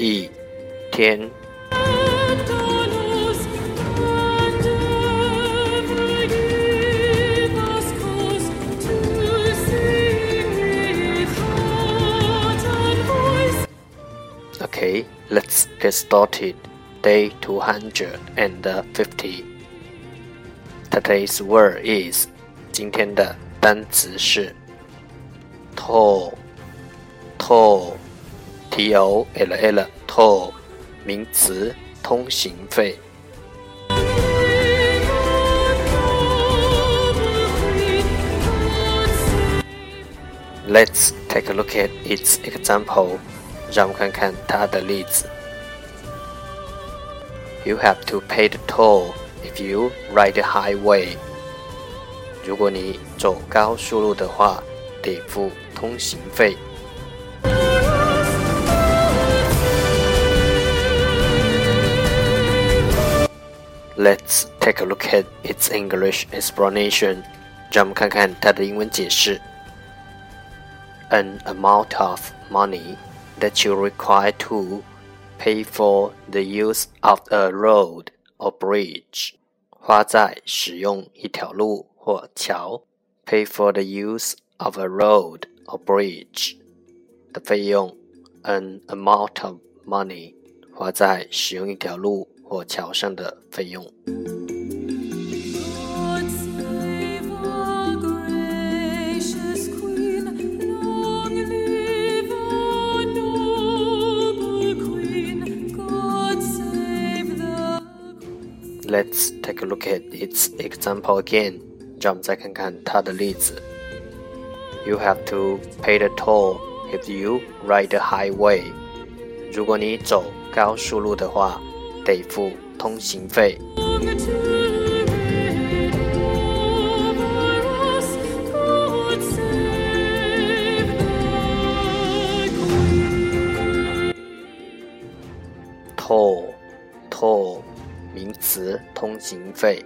一天。Okay, let's get started. Day 250. Today's word is 今天的单词是 toll, toll. T O L L toll 名词，通行费。Let's take a look at its example. 让我们看看它的例子。You have to pay the toll if you ride the highway. 如果你走高速路的话，得付通行费。Let's take a look at its English explanation. 让我们看看它的英文解释。An amount of money that you require to pay for the use of a road or bridge. 花在使用一条路或桥，pay for the use of a road or bridge 的费用。An amount of money 花在使用一条路 或桥上的费用。Let's take a look at its example again. 让我们再看看它的例子。You have to pay the toll if you ride the highway. 如果你走高速路的话。 得付通行费。toll，toll，名词，通行费。